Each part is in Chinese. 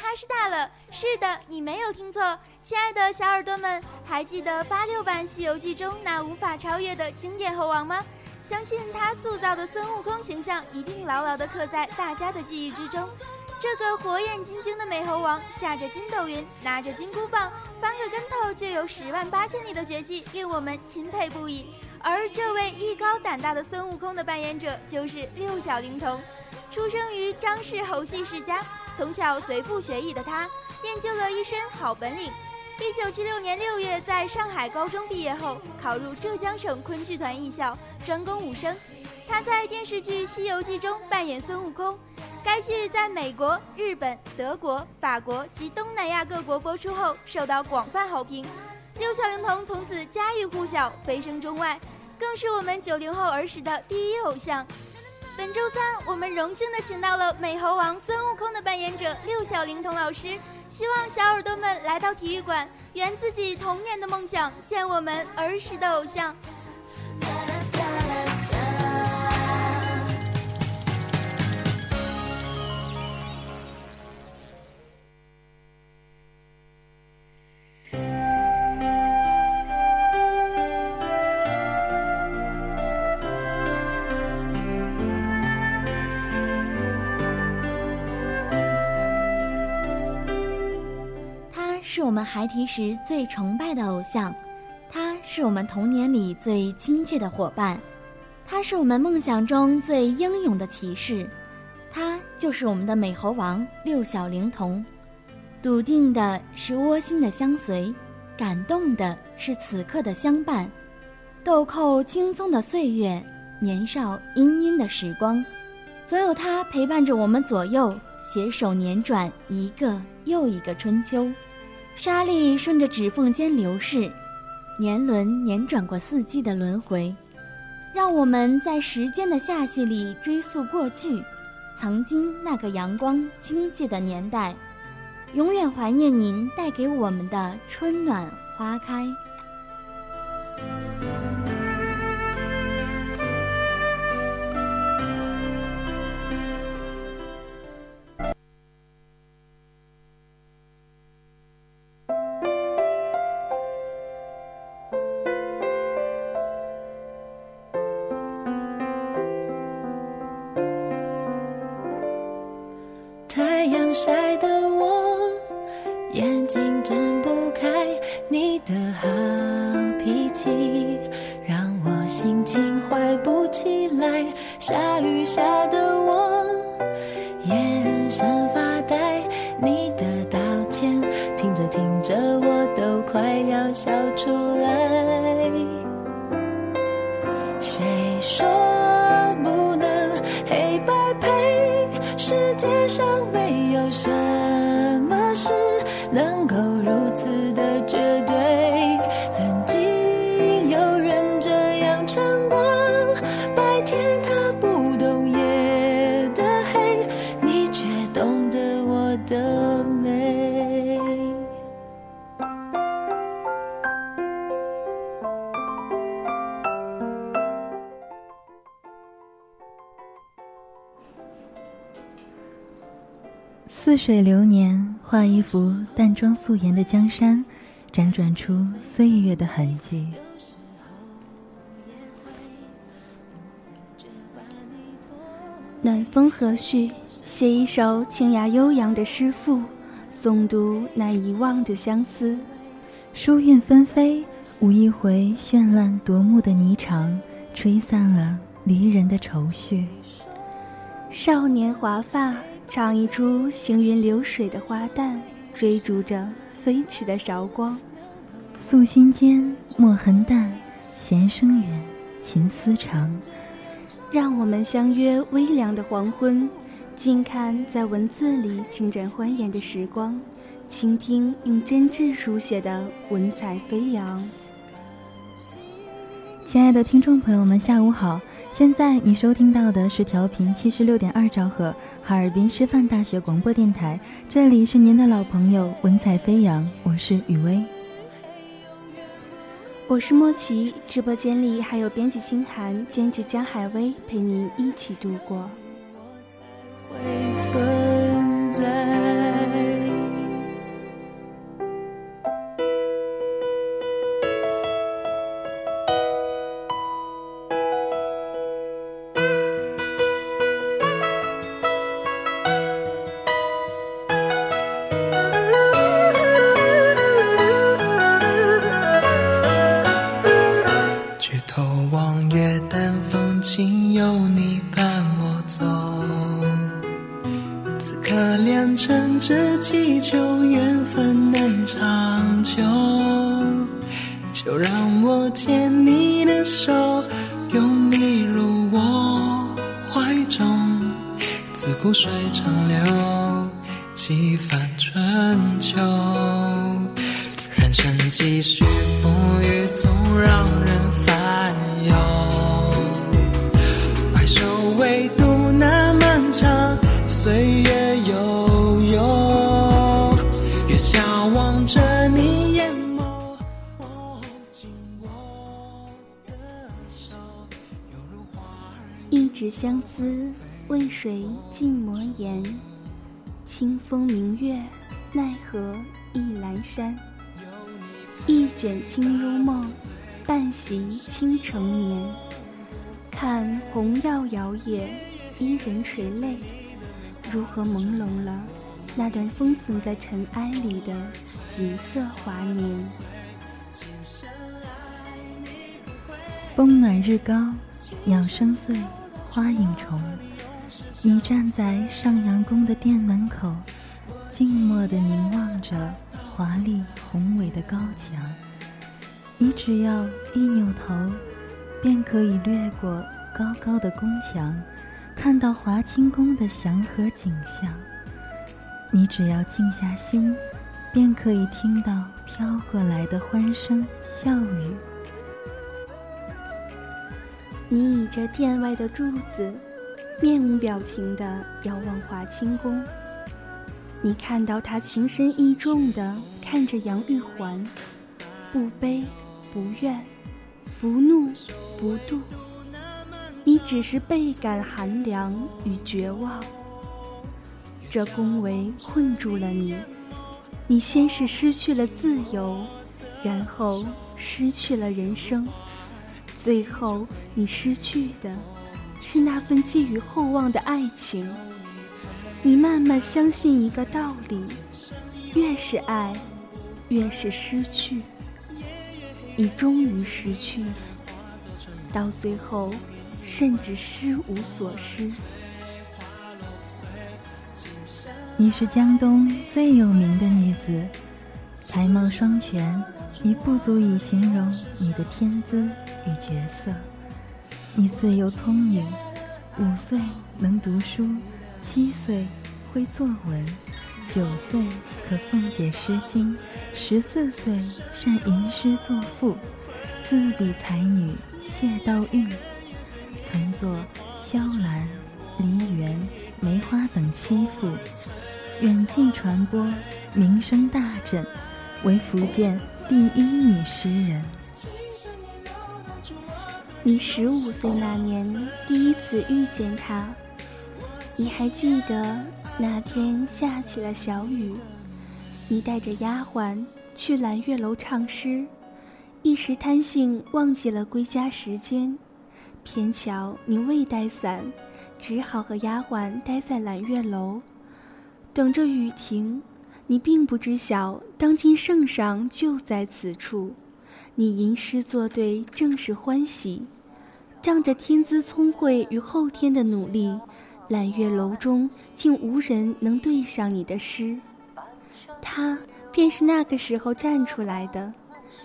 哈士大了！是的，你没有听错，亲爱的小耳朵们，还记得八六版《西游记》中那无法超越的经典猴王吗？相信他塑造的孙悟空形象一定牢牢地刻在大家的记忆之中。这个火眼金睛的美猴王，驾着筋斗云，拿着金箍棒，翻个跟头就有十万八千里的绝技，令我们钦佩不已。而这位艺高胆大的孙悟空的扮演者，就是六小龄童。出生于张氏猴戏世家，从小随父学艺的他，练就了一身好本领。一九七六年六月，在上海高中毕业后，考入浙江省昆剧团艺校，专攻武生。他在电视剧《西游记》中扮演孙悟空，该剧在美国、日本、德国、法国及东南亚各国播出后，受到广泛好评。六小龄童从此家喻户晓，飞升中外，更是我们九零后儿时的第一偶像。本周三，我们荣幸的请到了美猴王孙悟空的扮演者六小龄童老师。希望小耳朵们来到体育馆，圆自己童年的梦想，见我们儿时的偶像。们孩提时最崇拜的偶像，他是我们童年里最亲切的伙伴，他是我们梦想中最英勇的骑士，他就是我们的美猴王六小龄童。笃定的是窝心的相随，感动的是此刻的相伴。豆蔻青葱的岁月，年少氤氲的时光，总有他陪伴着我们左右，携手年转一个又一个春秋。沙粒顺着指缝间流逝，年轮年转过四季的轮回，让我们在时间的罅隙里追溯过去，曾经那个阳光清介的年代，永远怀念您带给我们的春暖花开。水流年，画一幅淡妆素颜的江山，辗转出岁月的痕迹。暖风和煦，写一首清雅悠扬的诗赋，诵读那遗忘的相思。书韵纷飞，舞一回绚烂夺目的霓裳，吹散了离人的愁绪。少年华发。唱一出行云流水的花旦，追逐着飞驰的韶光。素心间，墨痕淡，弦声远，琴丝长。让我们相约微凉的黄昏，静看在文字里轻展欢颜的时光，倾听用真挚书写的文采飞扬。亲爱的听众朋友们，下午好！现在你收听到的是调频七十六点二兆赫，哈尔滨师范大学广播电台，这里是您的老朋友文采飞扬，我是雨薇，我是莫奇，直播间里还有编辑清寒，监制江海威，陪您一起度过。会存在。封存在尘埃里的锦瑟华年？风暖日高，鸟声碎，花影重。你站在上阳宫的殿门口，静默地凝望着华丽宏伟的高墙。你只要一扭头，便可以掠过高高的宫墙，看到华清宫的祥和景象。你只要静下心，便可以听到飘过来的欢声笑语。你倚着殿外的柱子，面无表情地遥望华清宫。你看到他情深意重地看着杨玉环，不悲不怨，不怒不妒。你只是倍感寒凉与绝望。这宫闱困住了你，你先是失去了自由，然后失去了人生。最后，你失去的是那份寄予厚望的爱情。你慢慢相信一个道理：越是爱，越是失去。你终于失去了，到最后，甚至失无所失。你是江东最有名的女子，才貌双全，已不足以形容你的天资与绝色。你自幼聪颖，五岁能读书，七岁会作文，九岁可诵解《诗经》，十四岁善吟诗作赋，自比才女谢道韫，曾作萧兰、梨园、梅花等七赋。远近传播，名声大振，为福建第一女诗人。你十五岁那年第一次遇见他，你还记得那天下起了小雨，你带着丫鬟去揽月楼唱诗，一时贪性忘记了归家时间，偏巧你未带伞，只好和丫鬟待在揽月楼。等着雨停，你并不知晓，当今圣上就在此处。你吟诗作对，正是欢喜。仗着天资聪慧与后天的努力，揽月楼中竟无人能对上你的诗。他便是那个时候站出来的，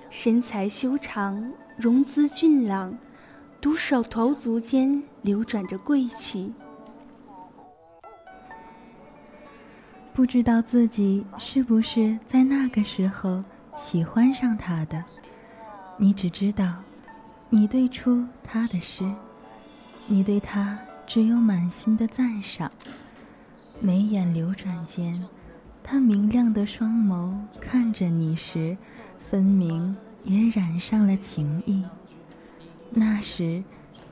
身材修长，容姿俊朗，独手头足间流转着贵气。不知道自己是不是在那个时候喜欢上他的，你只知道，你对出他的诗，你对他只有满心的赞赏。眉眼流转间，他明亮的双眸看着你时，分明也染上了情意。那时，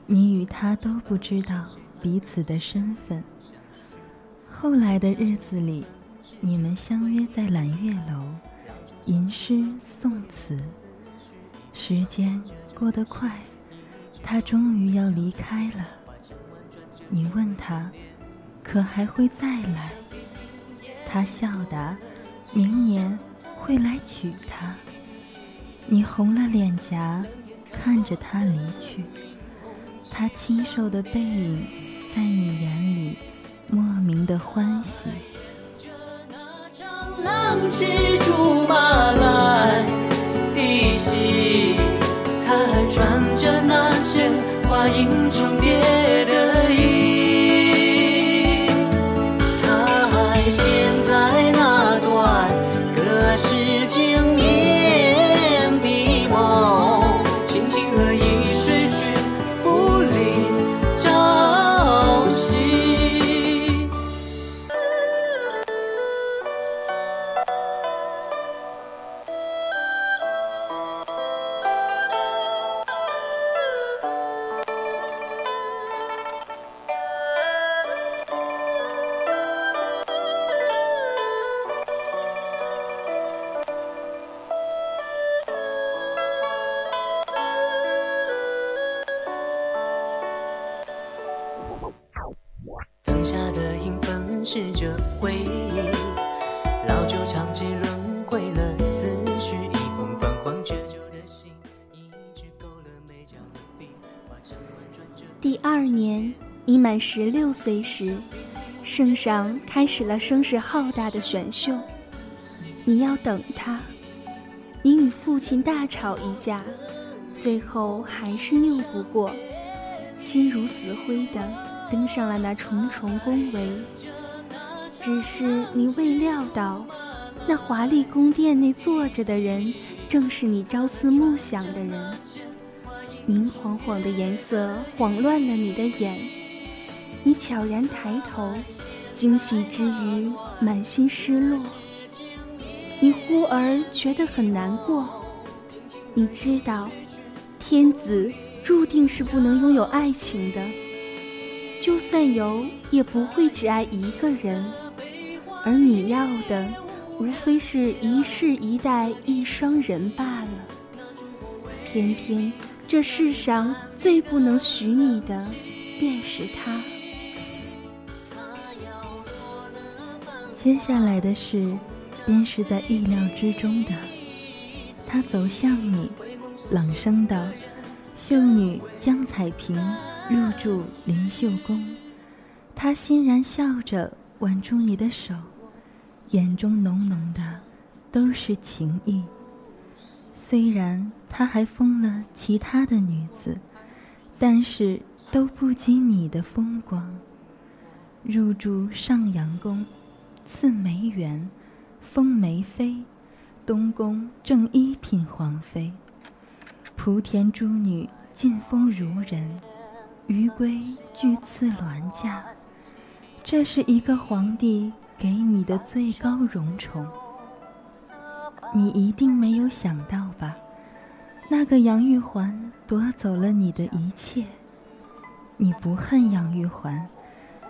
你与他都不知道彼此的身份。后来的日子里，你们相约在揽月楼，吟诗诵词。时间过得快，他终于要离开了。你问他，可还会再来？他笑答：明年会来娶她。你红了脸颊，看着他离去，他清瘦的背影，在你眼里。莫名的欢喜。浪骑竹马来的戏，他还穿着那件花影分饰着回忆，老酒长期轮回了思绪，一封泛黄折旧的信，一支勾勒眉角的笔，画上婉转着。第二年，你满十六岁时，圣上开始了声势浩大的选秀。你要等他，你与父亲大吵一架，最后还是拗不过，心如死灰的登上了那重重宫闱。只是你未料到，那华丽宫殿内坐着的人，正是你朝思暮想的人。明晃晃的颜色晃乱了你的眼，你悄然抬头，惊喜之余满心失落。你忽而觉得很难过，你知道，天子注定是不能拥有爱情的，就算有，也不会只爱一个人，而你要的，无非是一世一代一双人罢了。偏偏这世上最不能许你的，便是他。接下来的事，便是在意料之中的。他走向你，朗声道：“秀女江彩萍入住灵秀宫。”他欣然笑着挽住你的手，眼中浓浓的都是情意。虽然他还封了其他的女子，但是都不及你的风光。入住上阳宫，赐梅园，封梅妃，东宫正一品皇妃。莆田诸女进封孺人，余归俱赐銮驾。这是一个皇帝给你的最高荣宠。你一定没有想到吧？那个杨玉环夺走了你的一切。你不恨杨玉环，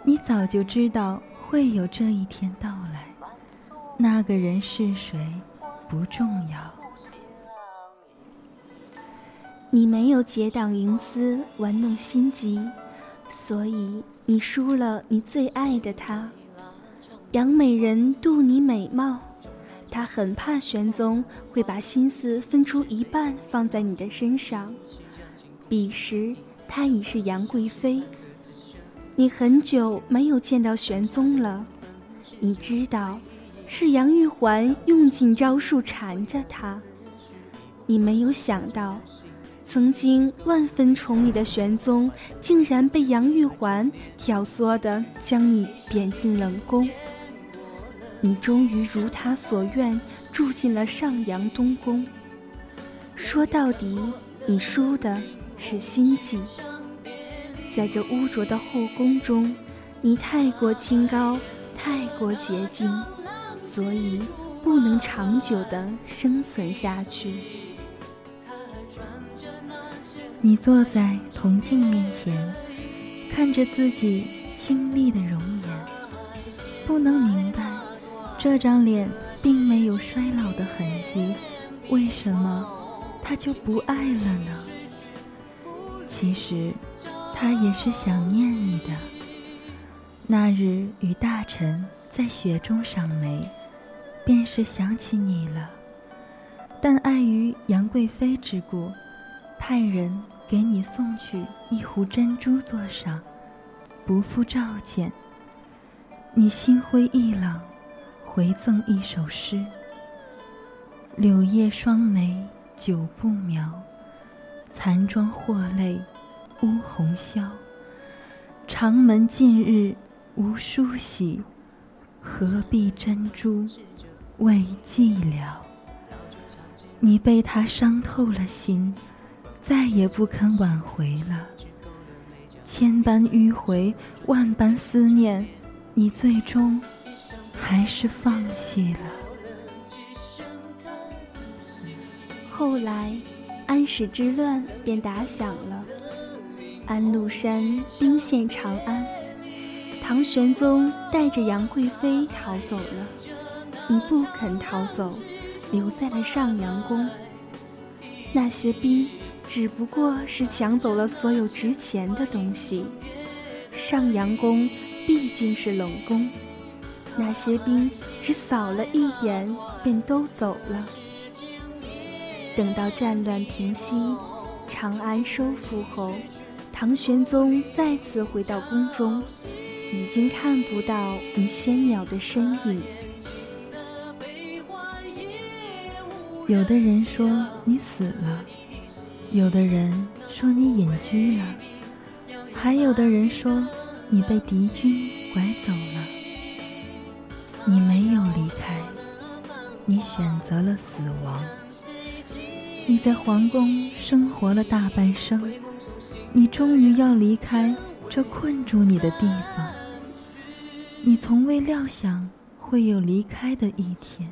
你早就知道会有这一天到来。那个人是谁，不重要。你没有结党营私，玩弄心机，所以你输了你最爱的他。杨美人妒你美貌，她很怕玄宗会把心思分出一半放在你的身上。彼时她已是杨贵妃。你很久没有见到玄宗了，你知道，是杨玉环用尽招数缠着他。你没有想到。曾经万分宠你的玄宗，竟然被杨玉环挑唆的将你贬进冷宫。你终于如他所愿，住进了上阳东宫。说到底，你输的是心计。在这污浊的后宫中，你太过清高，太过洁净，所以不能长久的生存下去。你坐在铜镜面前，看着自己清丽的容颜，不能明白，这张脸并没有衰老的痕迹，为什么他就不爱了呢？其实，他也是想念你的。那日与大臣在雪中赏梅，便是想起你了，但碍于杨贵妃之故，派人。给你送去一壶珍珠座上，不负召见。你心灰意冷，回赠一首诗：柳叶双眉久不描，残妆或泪乌红绡。长门近日无梳洗，何必珍珠为寂寥？你被他伤透了心，再也不肯挽回了。千般迂回，万般思念，你最终还是放弃了。后来，安史之乱便打响了。安禄山兵陷长安，唐玄宗带着杨贵妃逃走了。你不肯逃走，留在了上阳宫。那些兵只不过是抢走了所有值钱的东西。上阳宫毕竟是冷宫，那些兵只扫了一眼便都走了。等到战乱平息，长安收复后。唐玄宗再次回到宫中，已经看不到你仙鸟的身影。有的人说你死了，有的人说你隐居了，还有的人说你被敌军拐走了。你没有离开，你选择了死亡。你在皇宫生活了大半生。你终于要离开这困住你的地方，你从未料想会有离开的一天，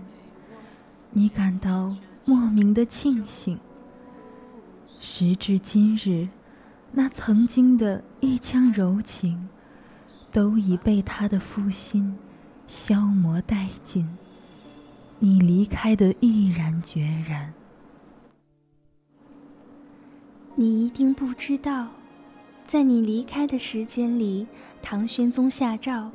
你感到莫名的庆幸。时至今日，那曾经的一腔柔情，都已被他的负心消磨殆尽，你离开的毅然决然。你一定不知道，在你离开的时间里，唐玄宗下诏，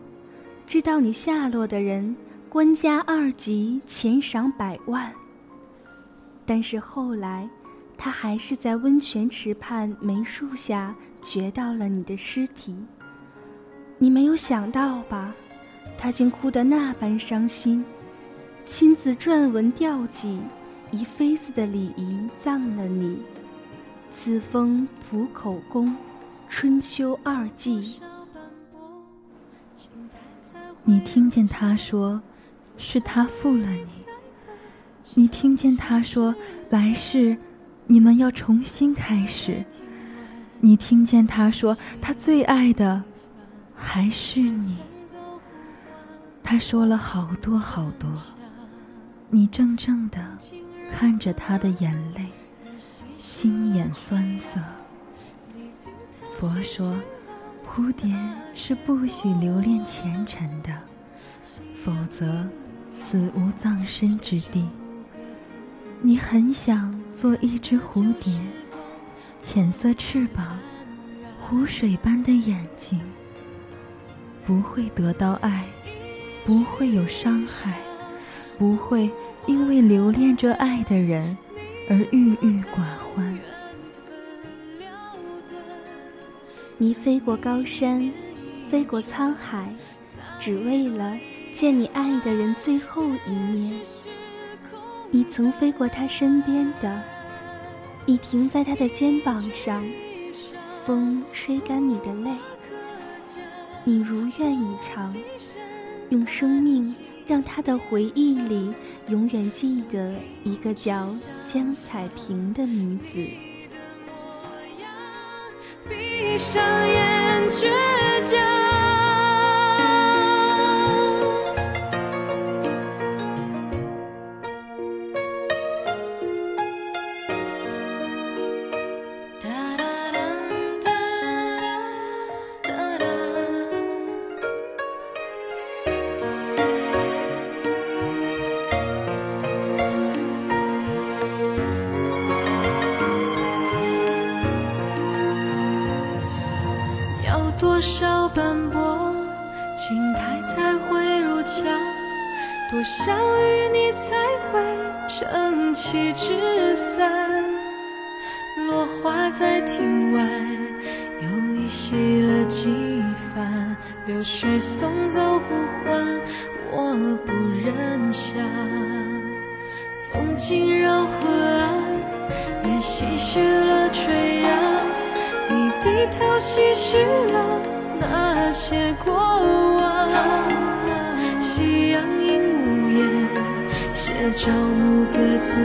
知道你下落的人，官加二级，钱赏百万。但是后来，他还是在温泉池畔梅树下掘到了你的尸体。你没有想到吧？他竟哭得那般伤心，亲自撰文吊祭，以妃子的礼仪葬了你。此封浦口宫，春秋二季。你听见他说，是他负了你。你听见他说，来世你们要重新开始。你听见他说，他最爱的还是你。他说了好多好多，你怔怔的看着他的眼泪。心眼酸涩。佛说，蝴蝶是不许留恋前尘的，否则死无葬身之地。你很想做一只蝴蝶，浅色翅膀，湖水般的眼睛，不会得到爱，不会有伤害，不会因为留恋着爱的人。而郁郁寡欢。你飞过高山，飞过沧海，只为了见你爱的人最后一面。你曾飞过他身边的，你停在他的肩膀上，风吹干你的泪。你如愿以偿，用生命让他的回忆里。永远记得一个叫江彩萍的女子。闭上眼，倔强。在庭外，又依稀了几番，流水送走呼唤。我不忍想。风轻绕河岸，也唏嘘了垂杨。你低头唏嘘了那些过往。夕阳映屋檐，写朝暮各自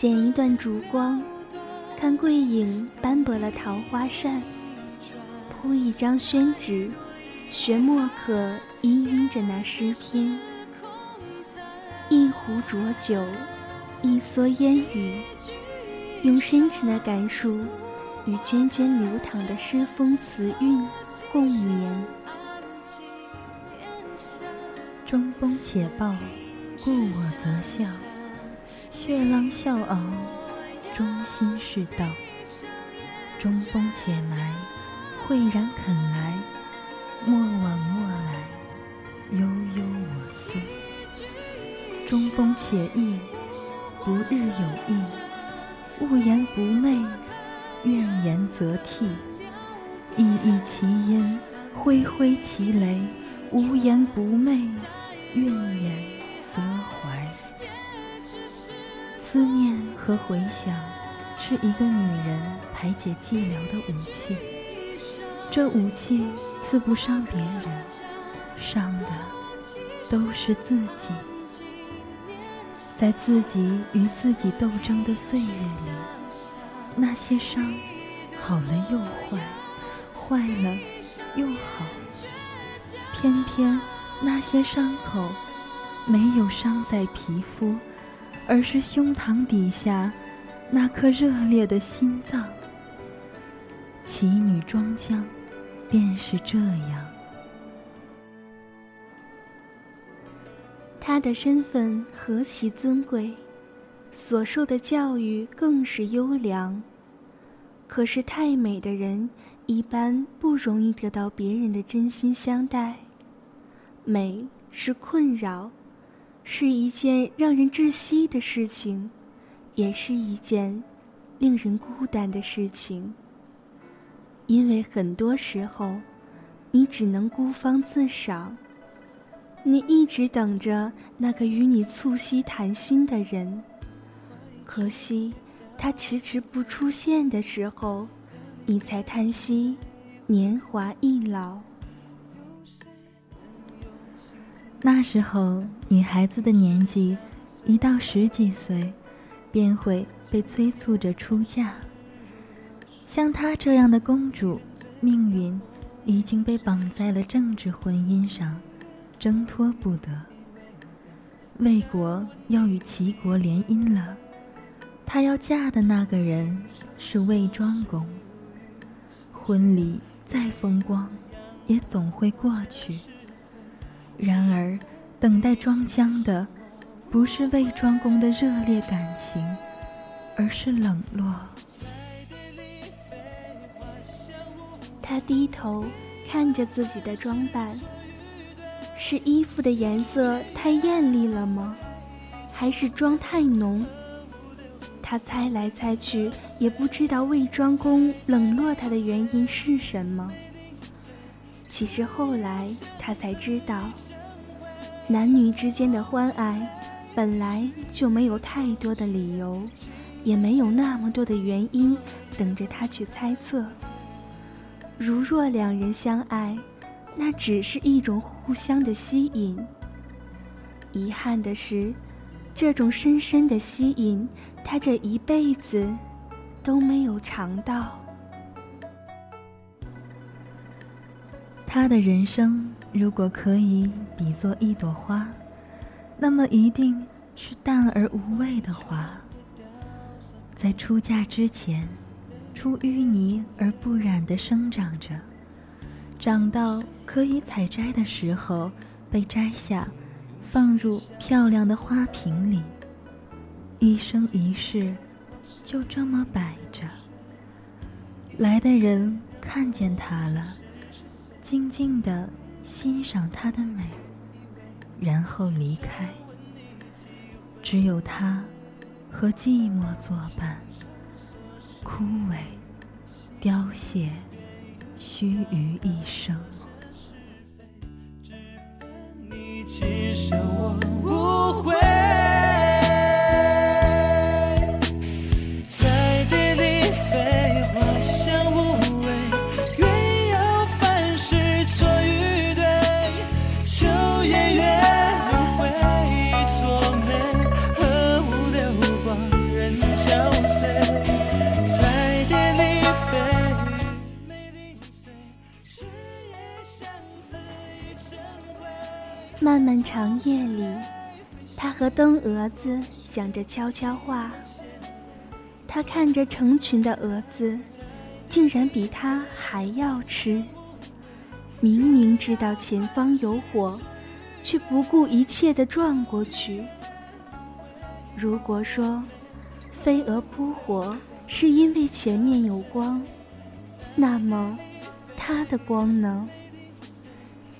剪一段烛光，看桂影斑驳了桃花扇，铺一张宣纸，学墨客氤氲着那诗篇。一壶浊酒，一蓑烟雨，用深沉的感触与涓涓流淌的诗风词韵共眠。中风且暴，故我则笑。血浪笑傲，中心是道。中风且埋，慧然肯来。莫往莫来，悠悠我思。中风且意，不日有意。勿言不寐，怨言则替。熠熠其音，恢恢其雷。无言不寐，怨言则怀。思念和回想，是一个女人排解寂寥的武器。这武器刺不伤别人，伤的都是自己。在自己与自己斗争的岁月里，那些伤，好了又坏，坏了又好。偏偏那些伤口，没有伤在皮肤，而是胸膛底下那颗热烈的心脏。奇女庄姜，便是这样。她的身份何其尊贵，所受的教育更是优良。可是太美的人，一般不容易得到别人的真心相待。美是困扰，是一件让人窒息的事情，也是一件令人孤单的事情。因为很多时候，你只能孤芳自赏。你一直等着那个与你促膝谈心的人，可惜他迟迟不出现的时候，你才叹息年华易老。那时候，女孩子的年纪一到十几岁，便会被催促着出嫁。像她这样的公主，命运已经被绑在了政治婚姻上。挣脱不得。魏国要与齐国联姻了，她要嫁的那个人是魏庄公。婚礼再风光，也总会过去。然而，等待庄姜的，不是魏庄公的热烈感情，而是冷落。他低头看着自己的装扮。是衣服的颜色太艳丽了吗？还是妆太浓？他猜来猜去，也不知道魏庄公冷落他的原因是什么。其实后来他才知道，男女之间的欢爱，本来就没有太多的理由，也没有那么多的原因等着他去猜测。如若两人相爱。那只是一种互相的吸引。遗憾的是，这种深深的吸引，他这一辈子都没有尝到。他的人生如果可以比作一朵花，那么一定是淡而无味的花。在出嫁之前，出淤泥而不染的生长着。长到可以采摘的时候，被摘下，放入漂亮的花瓶里。一生一世，就这么摆着。来的人看见它了，静静地欣赏它的美，然后离开。只有它和寂寞作伴，枯萎、凋谢，须臾一生。只你其实我不会。长夜里，他和灯蛾子讲着悄悄话。他看着成群的蛾子，竟然比他还要吃。明明知道前方有火，却不顾一切地撞过去。如果说飞蛾扑火是因为前面有光，那么它的光呢？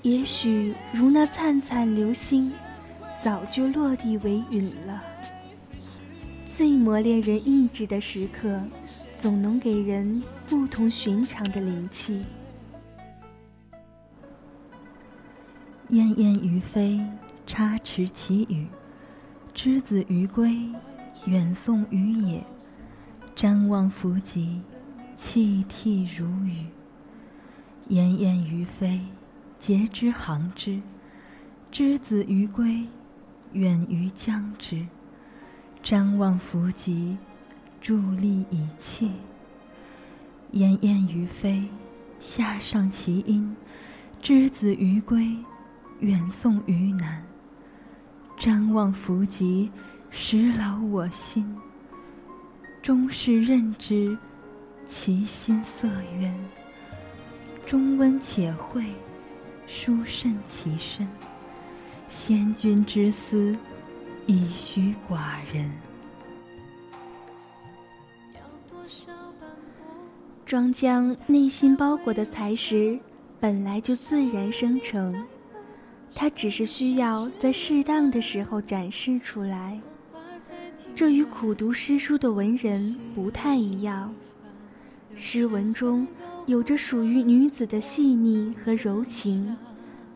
也许如那灿灿流星，早就落地为陨了。最磨练人意志的时刻，总能给人不同寻常的灵气。燕燕于飞，插翅其羽；之子于归，远送于野。瞻望弗及，泣涕如雨。燕燕于飞。节之行之，之子于归，远于将之。瞻望弗及，伫立以泣。燕燕于飞，下上其音；之子于归，远送于南。瞻望弗及，实劳我心。终是任之，其心色渊。终温且惠。殊甚其身，先君之思，以许寡人。庄将内心包裹的才识，本来就自然生成，它只是需要在适当的时候展示出来。这与苦读诗书的文人不太一样，诗文中。有着属于女子的细腻和柔情，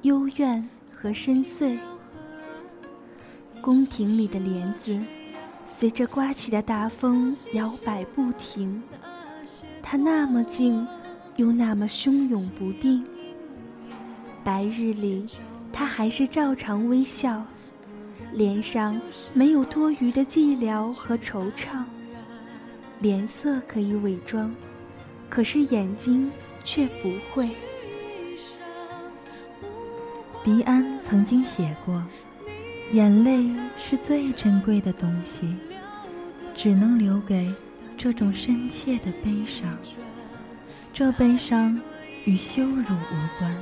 幽怨和深邃。宫廷里的帘子，随着刮起的大风摇摆不停。它那么静，又那么汹涌不定。白日里，他还是照常微笑，脸上没有多余的寂寥和惆怅。脸色可以伪装。可是眼睛却不会。迪安曾经写过：“眼泪是最珍贵的东西，只能留给这种深切的悲伤。这悲伤与羞辱无关，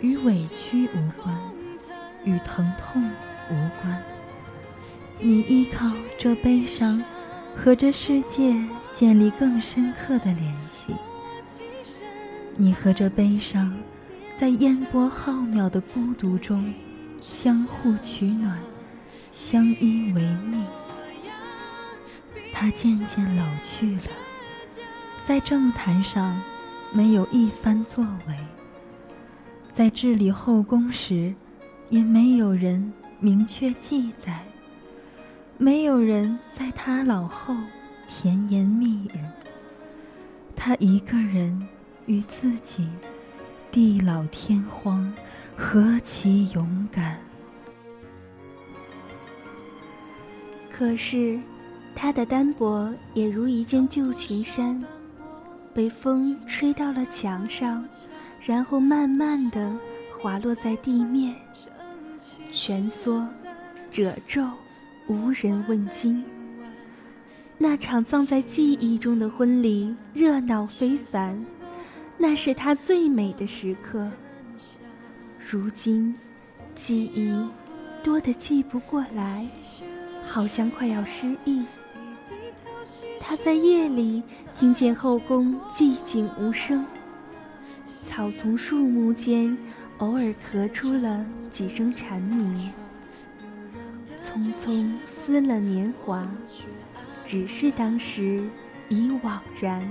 与委屈无关，与疼痛无关。你依靠这悲伤。”和这世界建立更深刻的联系。你和这悲伤，在烟波浩渺的孤独中，相互取暖，相依为命。他渐渐老去了，在政坛上没有一番作为，在治理后宫时，也没有人明确记载。没有人在他老后甜言蜜语，他一个人与自己地老天荒，何其勇敢！可是，他的单薄也如一件旧裙衫，被风吹到了墙上，然后慢慢的滑落在地面，蜷缩，褶皱。无人问津。那场葬在记忆中的婚礼热闹非凡，那是他最美的时刻。如今，记忆多得记不过来，好像快要失忆。他在夜里听见后宫寂静无声，草丛树木间偶尔咳出了几声蝉鸣。匆匆撕了年华，只是当时已惘然。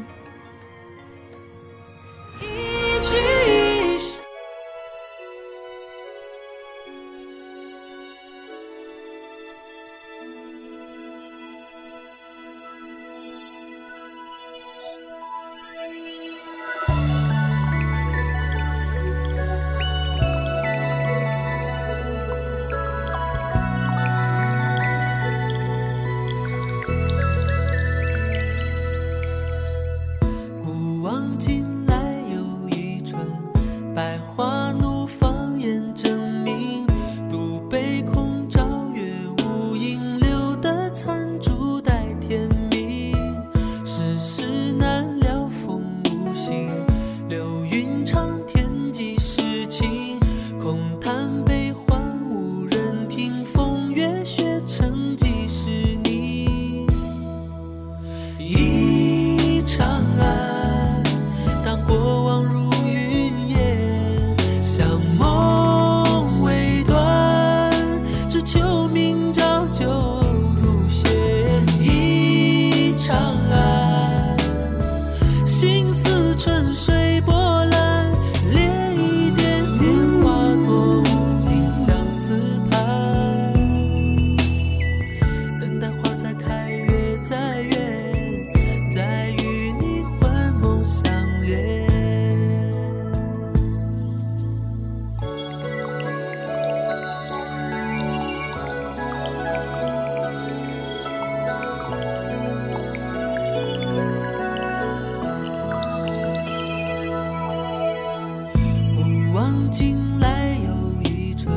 惊来又一春，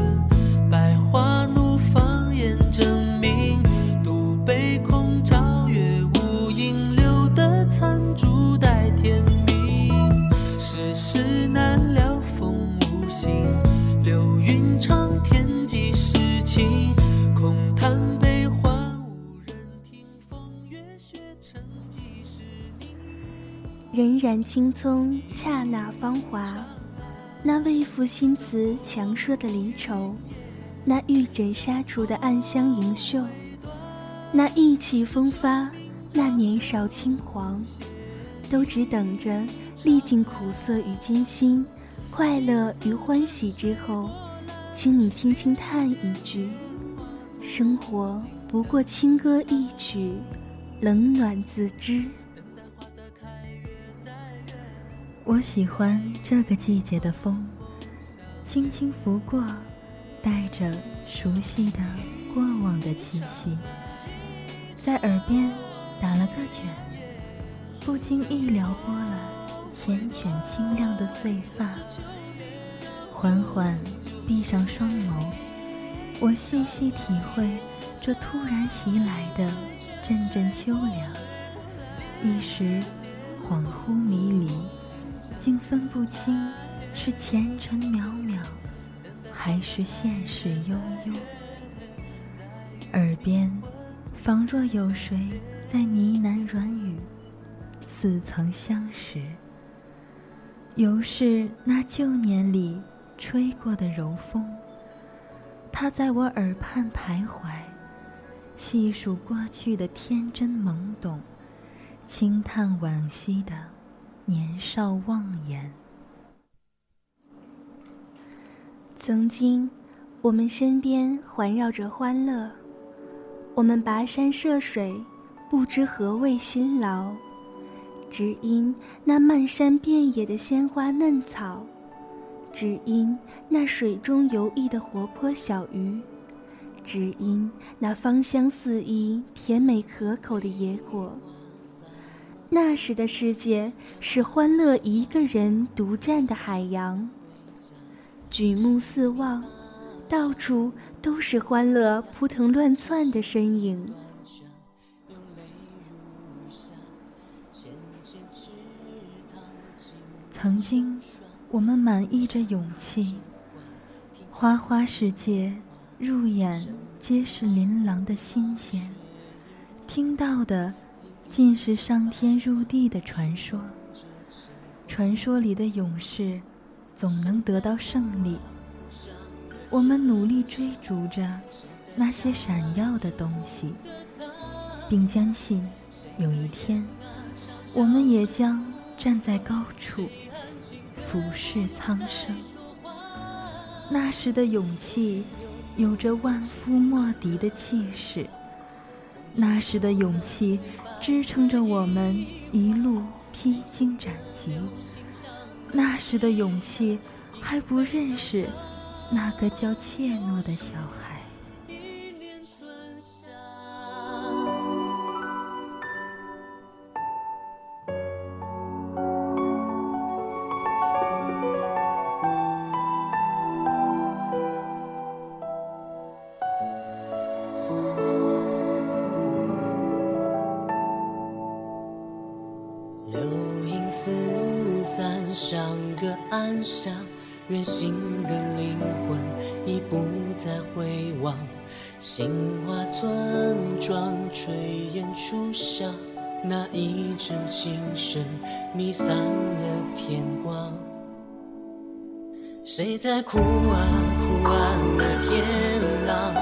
百花怒放，雁争鸣，独悲空照月。无影留得残烛，待天明。世事难料，风无形。流云长天，几时晴？空叹悲欢，无人听。风月雪成，几时明？荏苒青葱，刹那芳华。那为赋新词强说的离愁，那玉枕纱厨的暗香盈袖，那意气风发，那年少轻狂，都只等着历尽苦涩与艰辛，快乐与欢喜之后，请你轻轻叹一句：生活不过轻歌一曲，冷暖自知。我喜欢这个季节的风，轻轻拂过，带着熟悉的过往的气息，在耳边打了个卷，不经意撩拨了缱绻清亮的碎发。缓缓闭上双眸，我细细体会这突然袭来的阵阵秋凉，一时恍惚迷离。竟分不清是前尘渺渺，还是现实悠悠。耳边仿若有谁在呢喃软语，似曾相识。犹是那旧年里吹过的柔风，它在我耳畔徘徊，细数过去的天真懵懂，轻叹惋惜的。年少妄言。曾经，我们身边环绕着欢乐，我们跋山涉水，不知何谓辛劳，只因那漫山遍野的鲜花嫩草，只因那水中游弋的活泼小鱼，只因那芳香四溢、甜美可口的野果。那时的世界是欢乐一个人独占的海洋。举目四望，到处都是欢乐扑腾乱窜的身影。曾经，我们满溢着勇气，花花世界入眼皆是琳琅的新鲜，听到的。尽是上天入地的传说。传说里的勇士，总能得到胜利。我们努力追逐着那些闪耀的东西，并坚信有一天，我们也将站在高处，俯视苍生。那时的勇气，有着万夫莫敌的气势。那时的勇气，支撑着我们一路披荆斩棘。那时的勇气，还不认识那个叫怯懦的小孩。谁在哭啊哭完了天狼？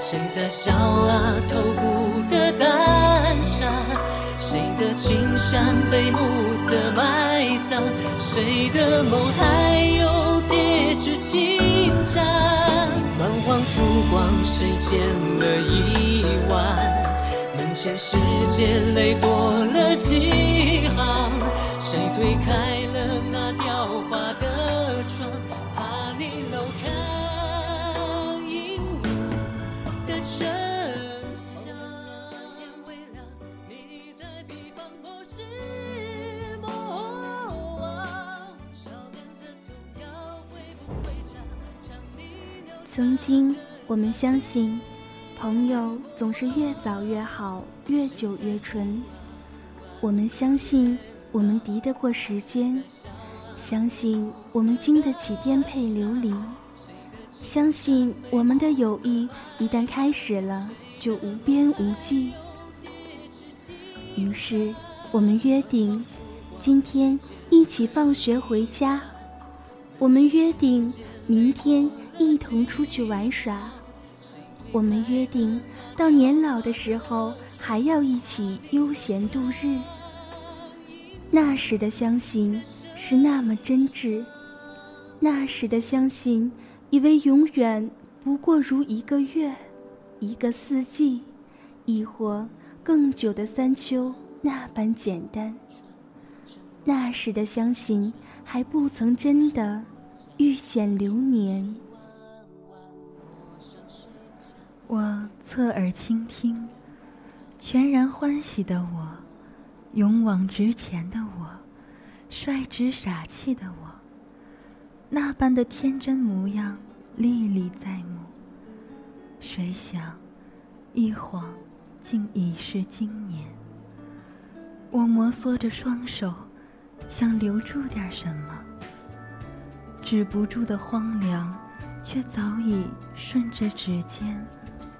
谁在笑啊透骨的胆沙？谁的青山被暮色埋葬？谁的眸还有？是轻战，满荒烛光，谁见了一晚？门前世界泪过了几行？谁推开曾经，我们相信，朋友总是越早越好，越久越纯。我们相信，我们敌得过时间；相信，我们经得起颠沛流离；相信，我们的友谊一旦开始了，就无边无际。于是，我们约定，今天一起放学回家。我们约定，明天。一同出去玩耍，我们约定到年老的时候还要一起悠闲度日。那时的相信是那么真挚，那时的相信以为永远不过如一个月、一个四季，亦或更久的三秋那般简单。那时的相信还不曾真的遇见流年。我侧耳倾听，全然欢喜的我，勇往直前的我，率直傻气的我，那般的天真模样历历在目。谁想，一晃竟已是今年。我摩挲着双手，想留住点什么，止不住的荒凉，却早已顺着指尖。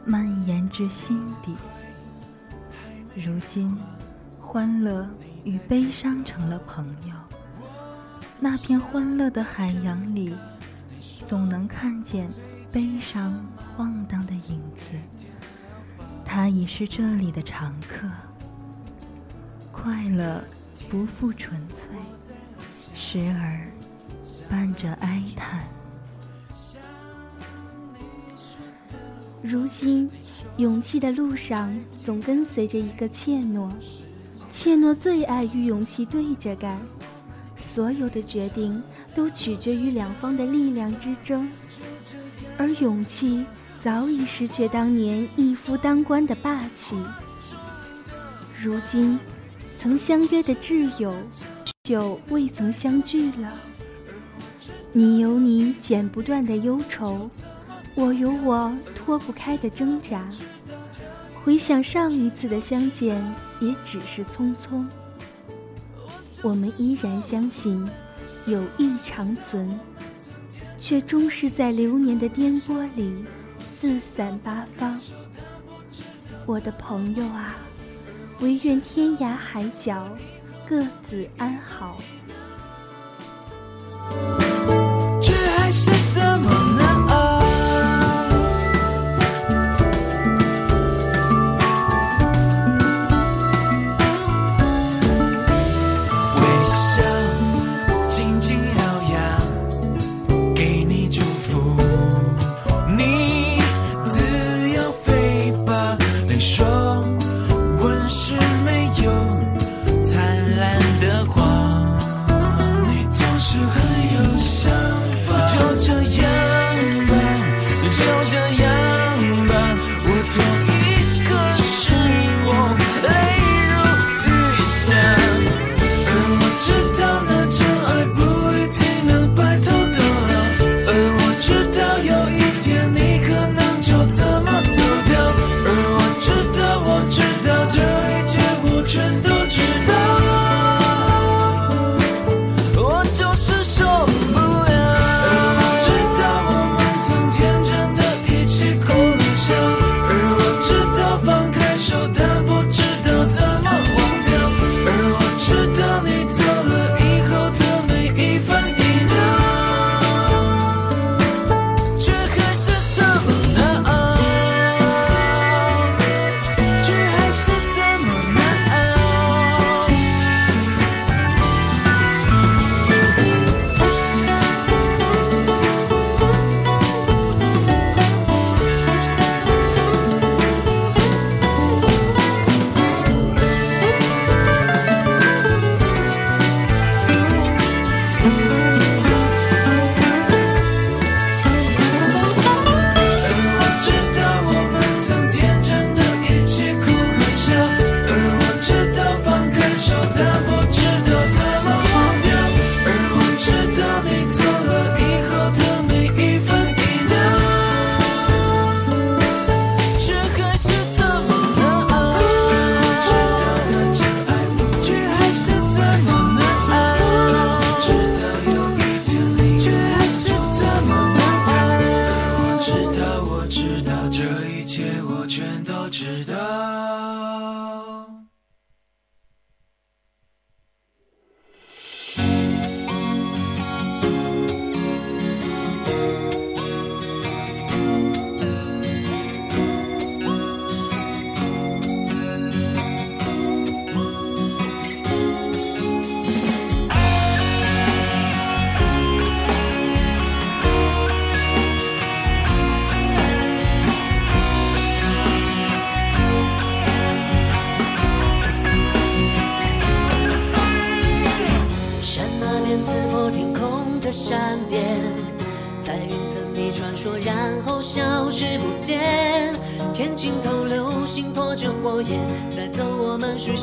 蔓延至心底。如今，欢乐与悲伤成了朋友。那片欢乐的海洋里，总能看见悲伤晃荡的影子。他已是这里的常客。快乐不复纯粹，时而伴着哀叹。如今，勇气的路上总跟随着一个怯懦。怯懦最爱与勇气对着干，所有的决定都取决于两方的力量之争。而勇气早已失去当年一夫当关的霸气。如今，曾相约的挚友，就未曾相聚了。你有你剪不断的忧愁。我有我脱不开的挣扎，回想上一次的相见，也只是匆匆。我们依然相信友谊长存，却终是在流年的颠簸里四散八方。我的朋友啊，唯愿天涯海角各自安好。全都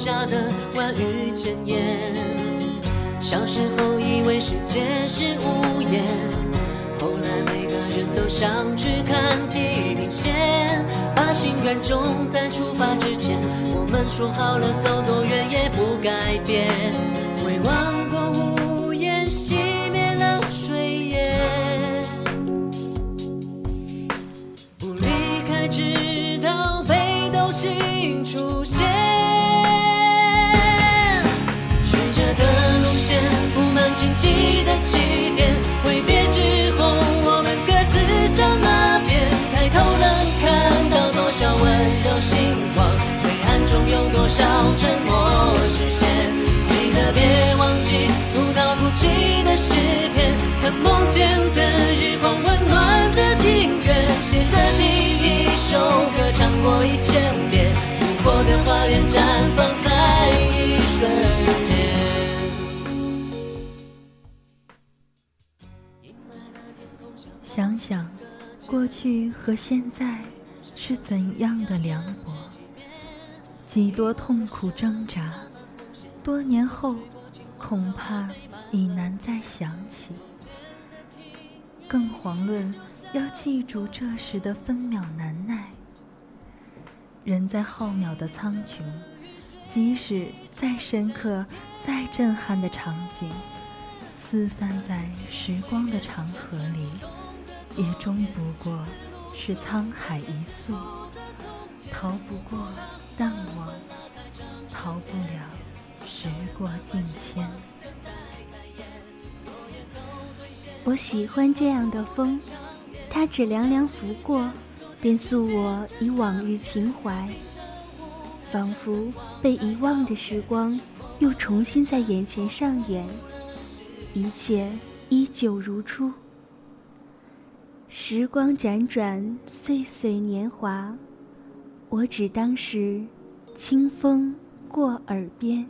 下的万语千言小时候以为世界是屋檐后来每个人都想去看地平线把心愿种在出发之前我们说好了走多远也不改变。你的起点。挥别之后，我们各自向那边。抬头能看到多少温柔星光。黑暗中有多少沉默实现？记得别忘记，读到哭泣的诗篇，曾梦见的日光温暖的庭院，写的第一首歌唱过一千遍，路过的花园过去和现在是怎样的凉薄。几多痛苦挣扎，多年后恐怕已难再想起。更遑论要记住这时的分秒难耐。人在浩渺的苍穹，即使再深刻、再震撼的场景，四散在时光的长河里，也终不过是沧海一粟，逃不过。淡忘，逃不了时过境迁。我喜欢这样的风，它只凉凉拂过，便诉我以往日情怀，仿佛被遗忘的时光又重新在眼前上演，一切依旧如初。时光辗转，岁岁年华。我只当是清风过耳边。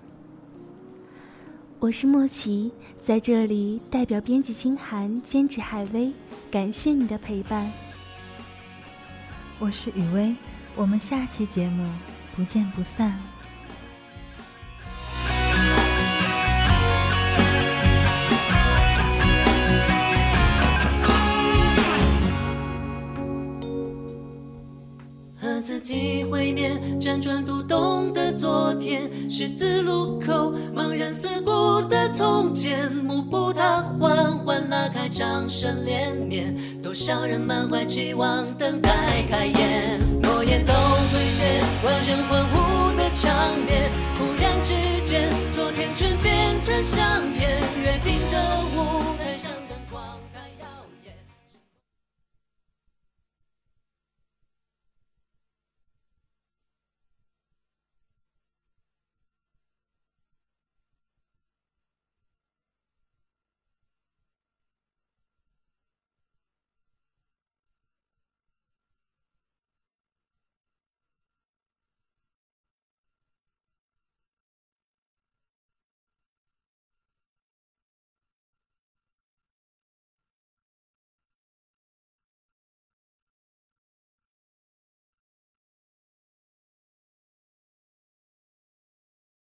我是莫奇，在这里代表编辑清寒，监制海威，感谢你的陪伴。我是雨薇，我们下期节目不见不散。幕布它缓缓拉开掌声连绵多少人满怀期望等待开演诺言都兑现万人欢呼。